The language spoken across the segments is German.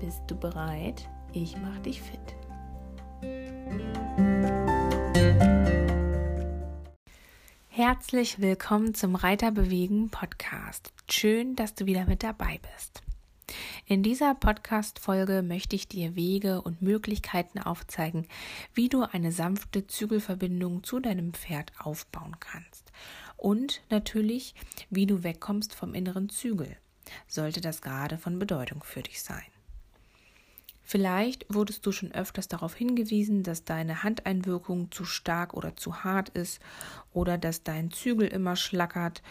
Bist du bereit? Ich mach dich fit. Herzlich willkommen zum Reiter bewegen Podcast. Schön, dass du wieder mit dabei bist. In dieser Podcast-Folge möchte ich dir Wege und Möglichkeiten aufzeigen, wie du eine sanfte Zügelverbindung zu deinem Pferd aufbauen kannst. Und natürlich, wie du wegkommst vom inneren Zügel. Sollte das gerade von Bedeutung für dich sein. Vielleicht wurdest du schon öfters darauf hingewiesen, dass deine Handeinwirkung zu stark oder zu hart ist oder dass dein Zügel immer schlackert,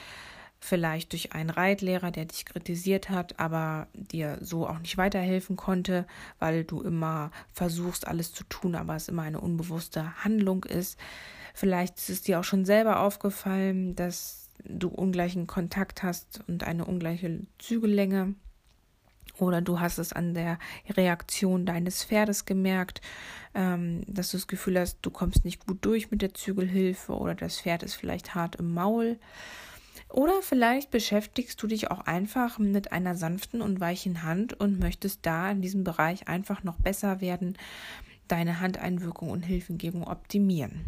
vielleicht durch einen Reitlehrer, der dich kritisiert hat, aber dir so auch nicht weiterhelfen konnte, weil du immer versuchst, alles zu tun, aber es immer eine unbewusste Handlung ist. Vielleicht ist es dir auch schon selber aufgefallen, dass du ungleichen Kontakt hast und eine ungleiche Zügellänge oder du hast es an der Reaktion deines Pferdes gemerkt, ähm, dass du das Gefühl hast, du kommst nicht gut durch mit der Zügelhilfe oder das Pferd ist vielleicht hart im Maul. Oder vielleicht beschäftigst du dich auch einfach mit einer sanften und weichen Hand und möchtest da in diesem Bereich einfach noch besser werden, deine Handeinwirkung und Hilfengebung optimieren.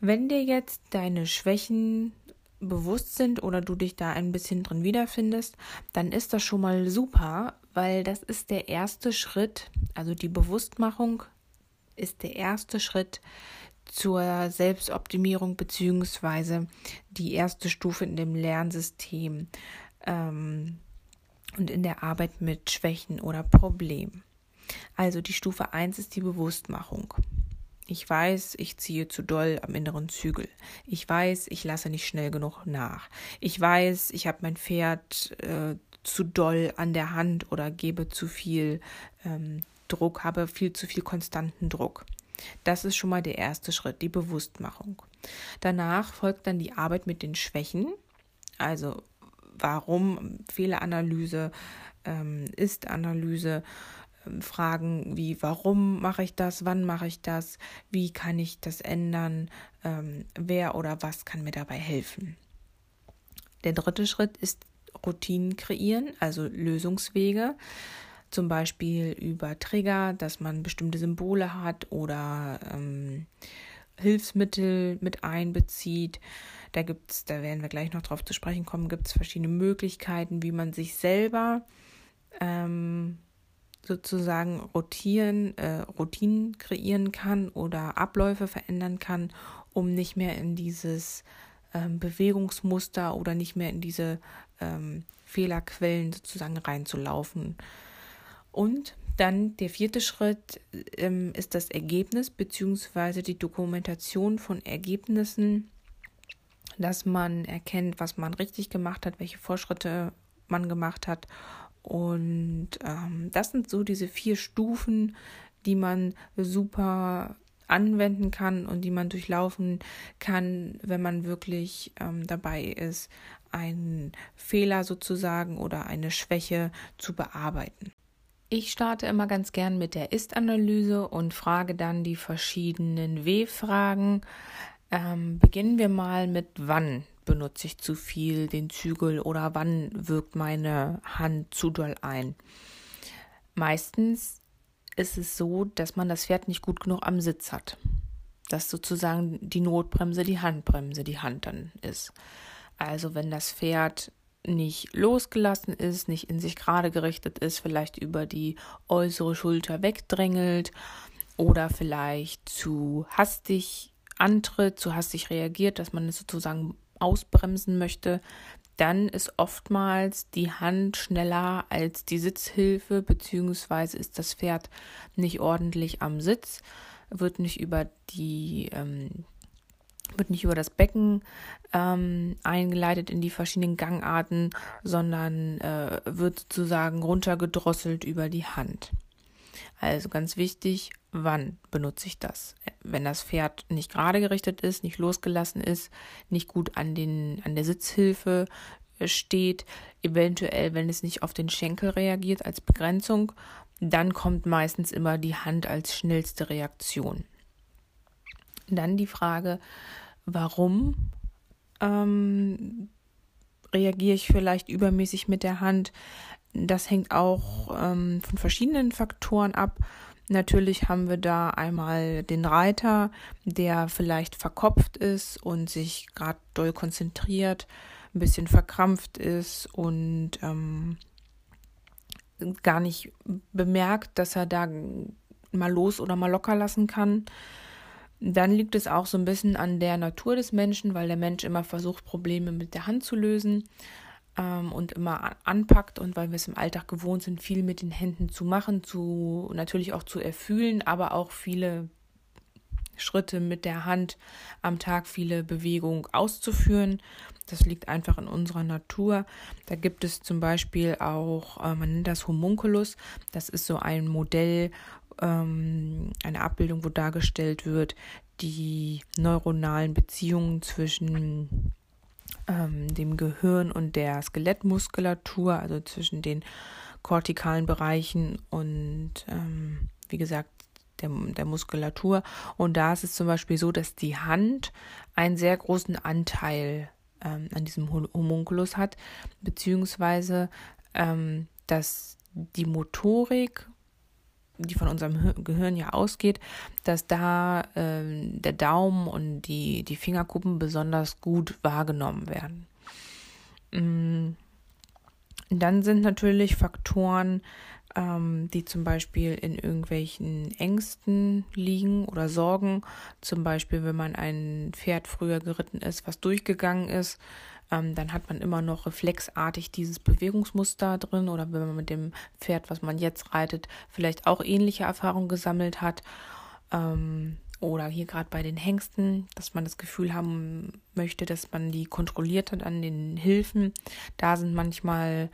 Wenn dir jetzt deine Schwächen bewusst sind oder du dich da ein bisschen drin wiederfindest, dann ist das schon mal super, weil das ist der erste Schritt, also die Bewusstmachung ist der erste Schritt zur Selbstoptimierung beziehungsweise die erste Stufe in dem Lernsystem ähm, und in der Arbeit mit Schwächen oder Problemen. Also die Stufe 1 ist die Bewusstmachung. Ich weiß, ich ziehe zu doll am inneren Zügel. Ich weiß, ich lasse nicht schnell genug nach. Ich weiß, ich habe mein Pferd äh, zu doll an der Hand oder gebe zu viel ähm, Druck, habe viel zu viel konstanten Druck. Das ist schon mal der erste Schritt, die Bewusstmachung. Danach folgt dann die Arbeit mit den Schwächen, also warum Fehleranalyse, ähm, Ist-Analyse, Fragen wie, warum mache ich das, wann mache ich das, wie kann ich das ändern, ähm, wer oder was kann mir dabei helfen. Der dritte Schritt ist Routinen kreieren, also Lösungswege, zum Beispiel über Trigger, dass man bestimmte Symbole hat oder ähm, Hilfsmittel mit einbezieht. Da gibt es, da werden wir gleich noch drauf zu sprechen kommen, gibt es verschiedene Möglichkeiten, wie man sich selber ähm, sozusagen rotieren, äh, Routinen kreieren kann oder Abläufe verändern kann, um nicht mehr in dieses ähm, Bewegungsmuster oder nicht mehr in diese ähm, Fehlerquellen sozusagen reinzulaufen. Und dann der vierte Schritt ähm, ist das Ergebnis bzw. die Dokumentation von Ergebnissen, dass man erkennt, was man richtig gemacht hat, welche Fortschritte man gemacht hat und ähm, das sind so diese vier Stufen, die man super anwenden kann und die man durchlaufen kann, wenn man wirklich ähm, dabei ist, einen Fehler sozusagen oder eine Schwäche zu bearbeiten. Ich starte immer ganz gern mit der Ist-Analyse und frage dann die verschiedenen W-Fragen. Ähm, beginnen wir mal mit wann benutze ich zu viel den Zügel oder wann wirkt meine Hand zu doll ein. Meistens ist es so, dass man das Pferd nicht gut genug am Sitz hat. Dass sozusagen die Notbremse die Handbremse die Hand dann ist. Also wenn das Pferd nicht losgelassen ist, nicht in sich gerade gerichtet ist, vielleicht über die äußere Schulter wegdrängelt oder vielleicht zu hastig antritt, zu hastig reagiert, dass man es sozusagen ausbremsen möchte, dann ist oftmals die Hand schneller als die Sitzhilfe, beziehungsweise ist das Pferd nicht ordentlich am Sitz, wird nicht über die ähm, wird nicht über das Becken ähm, eingeleitet in die verschiedenen Gangarten, sondern äh, wird sozusagen runtergedrosselt über die Hand. Also ganz wichtig, wann benutze ich das? Wenn das Pferd nicht gerade gerichtet ist, nicht losgelassen ist, nicht gut an, den, an der Sitzhilfe äh, steht, eventuell, wenn es nicht auf den Schenkel reagiert als Begrenzung, dann kommt meistens immer die Hand als schnellste Reaktion. Dann die Frage, warum ähm, reagiere ich vielleicht übermäßig mit der Hand? Das hängt auch ähm, von verschiedenen Faktoren ab. Natürlich haben wir da einmal den Reiter, der vielleicht verkopft ist und sich gerade doll konzentriert, ein bisschen verkrampft ist und ähm, gar nicht bemerkt, dass er da mal los oder mal locker lassen kann. Dann liegt es auch so ein bisschen an der Natur des Menschen, weil der Mensch immer versucht, Probleme mit der Hand zu lösen ähm, und immer anpackt und weil wir es im Alltag gewohnt sind, viel mit den Händen zu machen, zu natürlich auch zu erfühlen, aber auch viele Schritte mit der Hand am Tag, viele Bewegungen auszuführen. Das liegt einfach in unserer Natur. Da gibt es zum Beispiel auch, äh, man nennt das Homunculus. Das ist so ein Modell, ähm, eine Abbildung, wo dargestellt wird, die neuronalen Beziehungen zwischen ähm, dem Gehirn und der Skelettmuskulatur, also zwischen den kortikalen Bereichen und ähm, wie gesagt der, der Muskulatur. Und da ist es zum Beispiel so, dass die Hand einen sehr großen Anteil ähm, an diesem Homunculus hat, beziehungsweise ähm, dass die Motorik, die von unserem Gehirn ja ausgeht, dass da ähm, der Daumen und die, die Fingerkuppen besonders gut wahrgenommen werden. Mm. Dann sind natürlich Faktoren ähm, die zum Beispiel in irgendwelchen Ängsten liegen oder Sorgen. Zum Beispiel, wenn man ein Pferd früher geritten ist, was durchgegangen ist, ähm, dann hat man immer noch reflexartig dieses Bewegungsmuster drin oder wenn man mit dem Pferd, was man jetzt reitet, vielleicht auch ähnliche Erfahrungen gesammelt hat. Ähm, oder hier gerade bei den Hengsten, dass man das Gefühl haben möchte, dass man die kontrolliert hat an den Hilfen. Da sind manchmal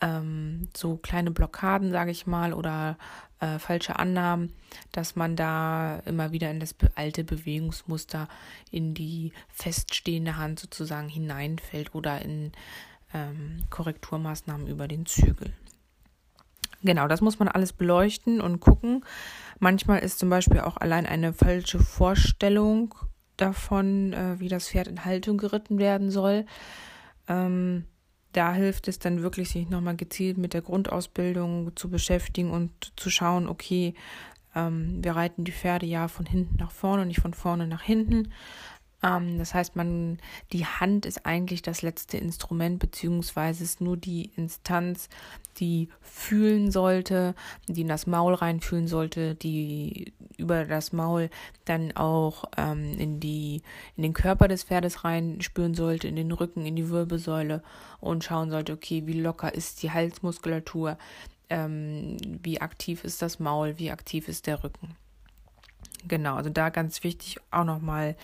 ähm, so kleine Blockaden, sage ich mal, oder äh, falsche Annahmen, dass man da immer wieder in das alte Bewegungsmuster, in die feststehende Hand sozusagen hineinfällt oder in ähm, Korrekturmaßnahmen über den Zügel. Genau, das muss man alles beleuchten und gucken. Manchmal ist zum Beispiel auch allein eine falsche Vorstellung davon, äh, wie das Pferd in Haltung geritten werden soll. Ähm, da hilft es dann wirklich, sich nochmal gezielt mit der Grundausbildung zu beschäftigen und zu schauen, okay, ähm, wir reiten die Pferde ja von hinten nach vorne und nicht von vorne nach hinten. Ähm, das heißt, man, die Hand ist eigentlich das letzte Instrument, beziehungsweise ist nur die Instanz, die fühlen sollte, die in das Maul reinfühlen sollte, die über das Maul dann auch ähm, in die in den Körper des Pferdes reinspüren sollte, in den Rücken, in die Wirbelsäule und schauen sollte, okay, wie locker ist die Halsmuskulatur, ähm, wie aktiv ist das Maul, wie aktiv ist der Rücken. Genau, also da ganz wichtig auch nochmal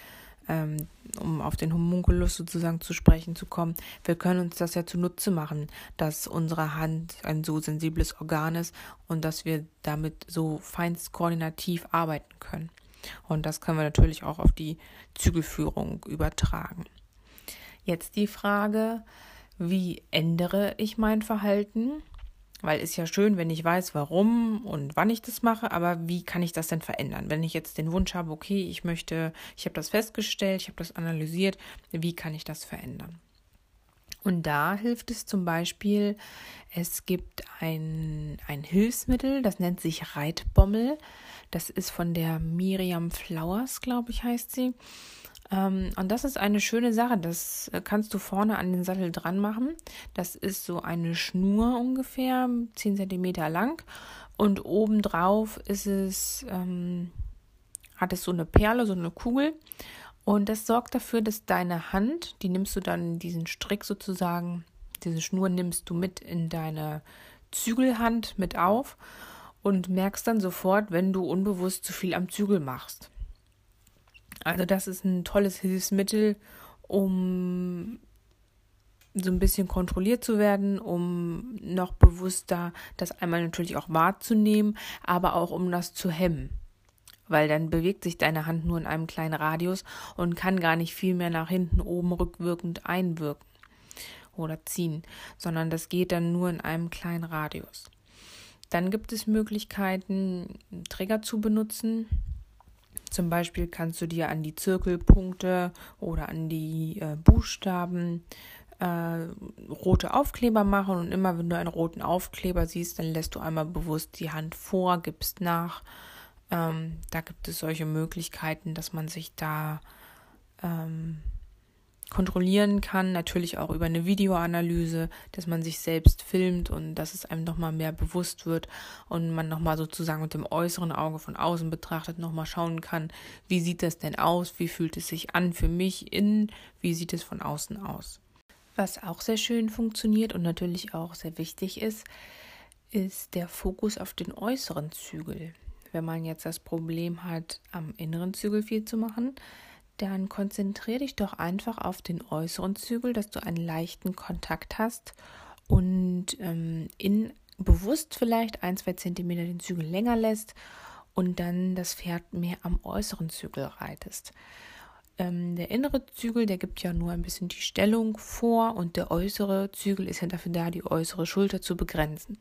ähm, um auf den Homunculus sozusagen zu sprechen zu kommen, wir können uns das ja zunutze machen, dass unsere Hand ein so sensibles Organ ist und dass wir damit so feinst koordinativ arbeiten können. Und das können wir natürlich auch auf die Zügelführung übertragen. Jetzt die Frage, wie ändere ich mein Verhalten? Weil ist ja schön, wenn ich weiß, warum und wann ich das mache, aber wie kann ich das denn verändern? Wenn ich jetzt den Wunsch habe, okay, ich möchte, ich habe das festgestellt, ich habe das analysiert, wie kann ich das verändern? Und da hilft es zum Beispiel, es gibt ein, ein Hilfsmittel, das nennt sich Reitbommel. Das ist von der Miriam Flowers, glaube ich, heißt sie. Ähm, und das ist eine schöne Sache. Das äh, kannst du vorne an den Sattel dran machen. Das ist so eine Schnur ungefähr, 10 cm lang. Und obendrauf ist es, ähm, hat es so eine Perle, so eine Kugel. Und das sorgt dafür, dass deine Hand, die nimmst du dann diesen Strick sozusagen, diese Schnur nimmst du mit in deine Zügelhand mit auf und merkst dann sofort, wenn du unbewusst zu viel am Zügel machst. Also das ist ein tolles Hilfsmittel, um so ein bisschen kontrolliert zu werden, um noch bewusster das einmal natürlich auch wahrzunehmen, aber auch um das zu hemmen. Weil dann bewegt sich deine Hand nur in einem kleinen Radius und kann gar nicht viel mehr nach hinten oben rückwirkend einwirken oder ziehen, sondern das geht dann nur in einem kleinen Radius. Dann gibt es Möglichkeiten, Trigger zu benutzen. Zum Beispiel kannst du dir an die Zirkelpunkte oder an die äh, Buchstaben äh, rote Aufkleber machen und immer wenn du einen roten Aufkleber siehst, dann lässt du einmal bewusst die Hand vor, gibst nach. Ähm, da gibt es solche Möglichkeiten, dass man sich da ähm, kontrollieren kann, natürlich auch über eine Videoanalyse, dass man sich selbst filmt und dass es einem nochmal mehr bewusst wird und man nochmal sozusagen mit dem äußeren Auge von außen betrachtet nochmal schauen kann, wie sieht das denn aus, wie fühlt es sich an für mich innen, wie sieht es von außen aus. Was auch sehr schön funktioniert und natürlich auch sehr wichtig ist, ist der Fokus auf den äußeren Zügel. Wenn man jetzt das Problem hat, am inneren Zügel viel zu machen, dann konzentriere dich doch einfach auf den äußeren Zügel, dass du einen leichten Kontakt hast und ähm, in bewusst vielleicht ein, zwei Zentimeter den Zügel länger lässt und dann das Pferd mehr am äußeren Zügel reitest. Ähm, der innere Zügel, der gibt ja nur ein bisschen die Stellung vor und der äußere Zügel ist ja dafür da, die äußere Schulter zu begrenzen.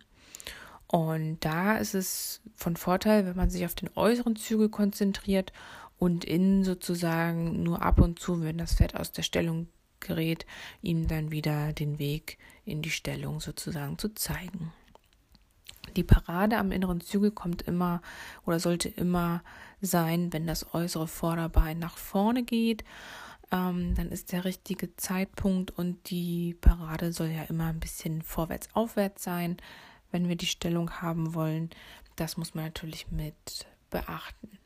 Und da ist es von Vorteil, wenn man sich auf den äußeren Zügel konzentriert und innen sozusagen nur ab und zu, wenn das Pferd aus der Stellung gerät, ihm dann wieder den Weg in die Stellung sozusagen zu zeigen. Die Parade am inneren Zügel kommt immer oder sollte immer sein, wenn das äußere Vorderbein nach vorne geht. Ähm, dann ist der richtige Zeitpunkt und die Parade soll ja immer ein bisschen vorwärts-aufwärts sein, wenn wir die Stellung haben wollen. Das muss man natürlich mit beachten.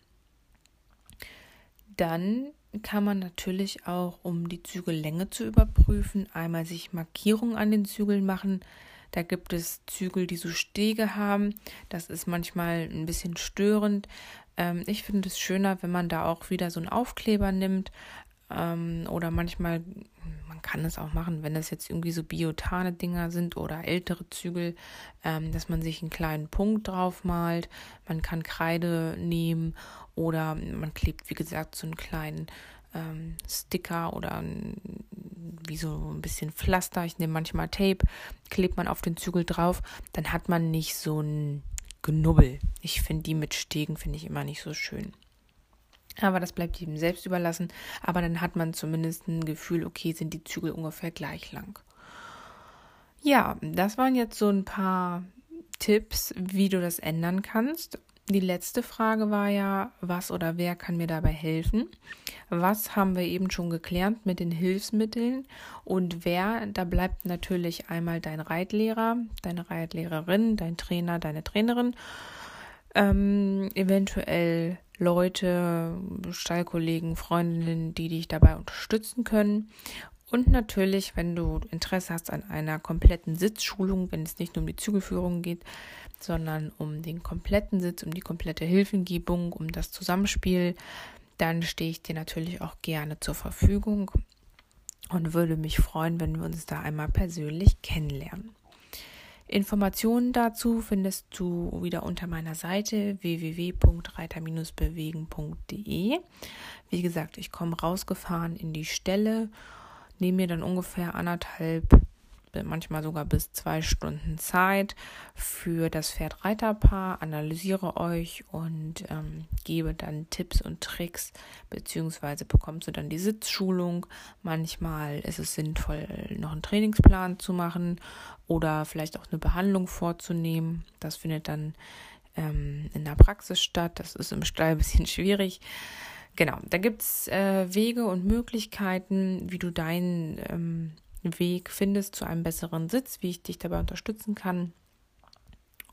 Dann kann man natürlich auch, um die Zügellänge zu überprüfen, einmal sich Markierungen an den Zügeln machen. Da gibt es Zügel, die so Stege haben. Das ist manchmal ein bisschen störend. Ähm, ich finde es schöner, wenn man da auch wieder so einen Aufkleber nimmt. Ähm, oder manchmal, man kann es auch machen, wenn das jetzt irgendwie so biotane Dinger sind oder ältere Zügel, ähm, dass man sich einen kleinen Punkt drauf malt. Man kann Kreide nehmen oder man klebt, wie gesagt, so einen kleinen ähm, Sticker oder ein, wie so ein bisschen Pflaster. Ich nehme manchmal Tape, klebt man auf den Zügel drauf, dann hat man nicht so ein Genubbel. Ich finde die mit Stegen finde ich immer nicht so schön. Aber das bleibt jedem selbst überlassen. Aber dann hat man zumindest ein Gefühl, okay, sind die Zügel ungefähr gleich lang. Ja, das waren jetzt so ein paar Tipps, wie du das ändern kannst. Die letzte Frage war ja, was oder wer kann mir dabei helfen? Was haben wir eben schon geklärt mit den Hilfsmitteln und wer, da bleibt natürlich einmal dein Reitlehrer, deine Reitlehrerin, dein Trainer, deine Trainerin, ähm, eventuell Leute, Stallkollegen, Freundinnen, die dich dabei unterstützen können. Und natürlich, wenn du Interesse hast an einer kompletten Sitzschulung, wenn es nicht nur um die Zügelführung geht, sondern um den kompletten Sitz, um die komplette Hilfengebung, um das Zusammenspiel, dann stehe ich dir natürlich auch gerne zur Verfügung und würde mich freuen, wenn wir uns da einmal persönlich kennenlernen. Informationen dazu findest du wieder unter meiner Seite www.reiter-bewegen.de. Wie gesagt, ich komme rausgefahren in die Stelle, nehme mir dann ungefähr anderthalb manchmal sogar bis zwei Stunden Zeit für das Pferd-Reiter-Paar, analysiere euch und ähm, gebe dann Tipps und Tricks, beziehungsweise bekommst du dann die Sitzschulung. Manchmal ist es sinnvoll, noch einen Trainingsplan zu machen oder vielleicht auch eine Behandlung vorzunehmen. Das findet dann ähm, in der Praxis statt. Das ist im Stall ein bisschen schwierig. Genau, da gibt es äh, Wege und Möglichkeiten, wie du deinen ähm, Weg findest zu einem besseren Sitz, wie ich dich dabei unterstützen kann.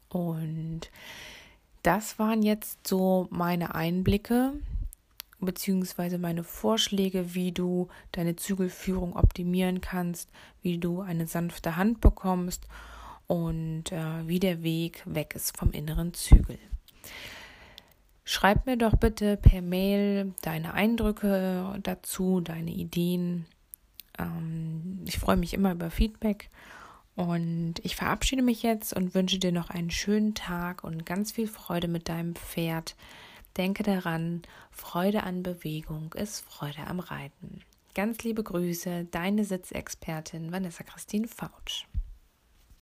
Und das waren jetzt so meine Einblicke beziehungsweise meine Vorschläge, wie du deine Zügelführung optimieren kannst, wie du eine sanfte Hand bekommst und äh, wie der Weg weg ist vom inneren Zügel. Schreib mir doch bitte per Mail deine Eindrücke dazu, deine Ideen Ähm, ich freue mich immer über Feedback. Und ich verabschiede mich jetzt und wünsche dir noch einen schönen Tag und ganz viel Freude mit deinem Pferd. Denke daran, Freude an Bewegung ist Freude am Reiten. Ganz liebe Grüße, deine Sitzexpertin Vanessa Christine Fautsch.